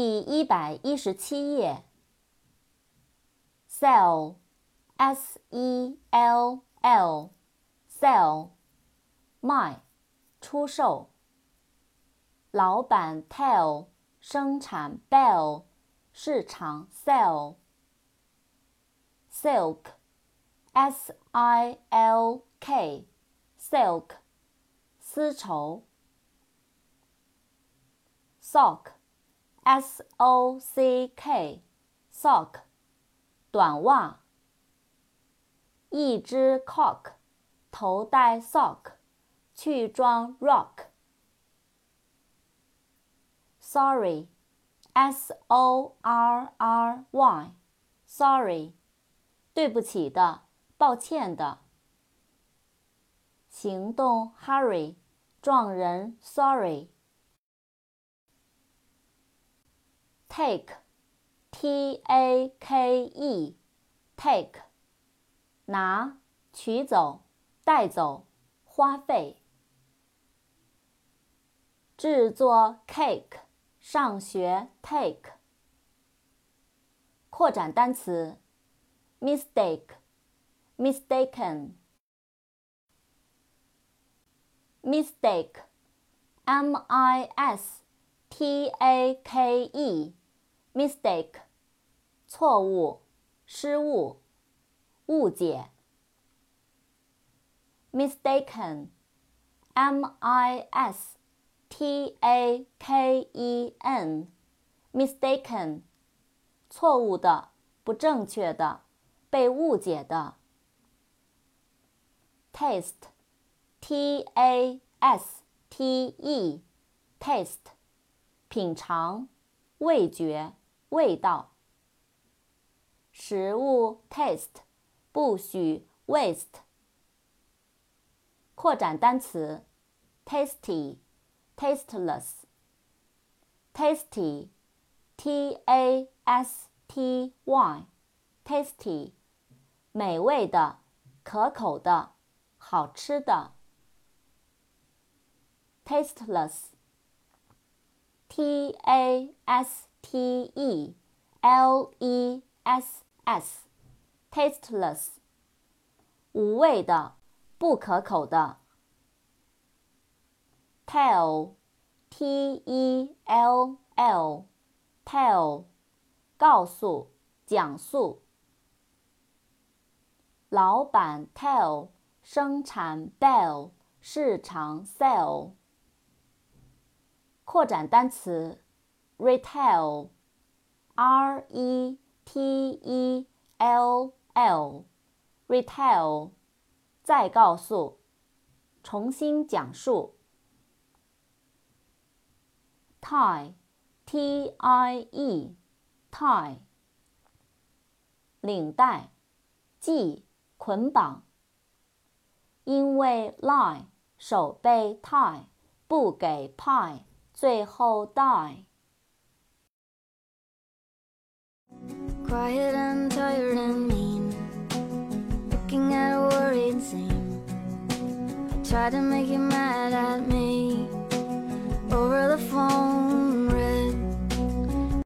第一百一十七页。sell，s e l l，sell，卖，出售。老板 tell，生产 bell，市场 sell。silk，s i l k，silk，丝绸。sock S O C K，sock，短袜。一只 cock，头戴 sock，去装 rock。sorry，s o r r y，sorry，对不起的，抱歉的。行动 hurry，撞人 sorry。take，t a k e，take，拿，取走，带走，花费。制作 cake，上学 take。扩展单词，mistake，mistaken，mistake，m i s t a k e。 mistake，错误、失误、误解。mistaken，m i s t a k e n，mistaken，错误的、不正确的、被误解的。taste，t a s t e，taste，品尝、味觉。味道。食物 taste，不许 waste。扩展单词：tasty，tasteless，tasty，t a s t y，tasty，美味的，可口的，好吃的。tasteless，t a s T E L E S S，tasteless，无味的，不可口的。Tell，T E L L，tell，告诉，讲述。老板 tell，生产 bell，市场 sell。扩展单词。Retail, R-E-T-E-L-L, retail，再告诉，重新讲述。Tie, T-I-E, tie，领带，系，捆绑。因为 lie，手被 tie，不给 pie，最后 die。Quiet and tired and mean. Looking at a worried scene I tried to make you mad at me. Over the phone.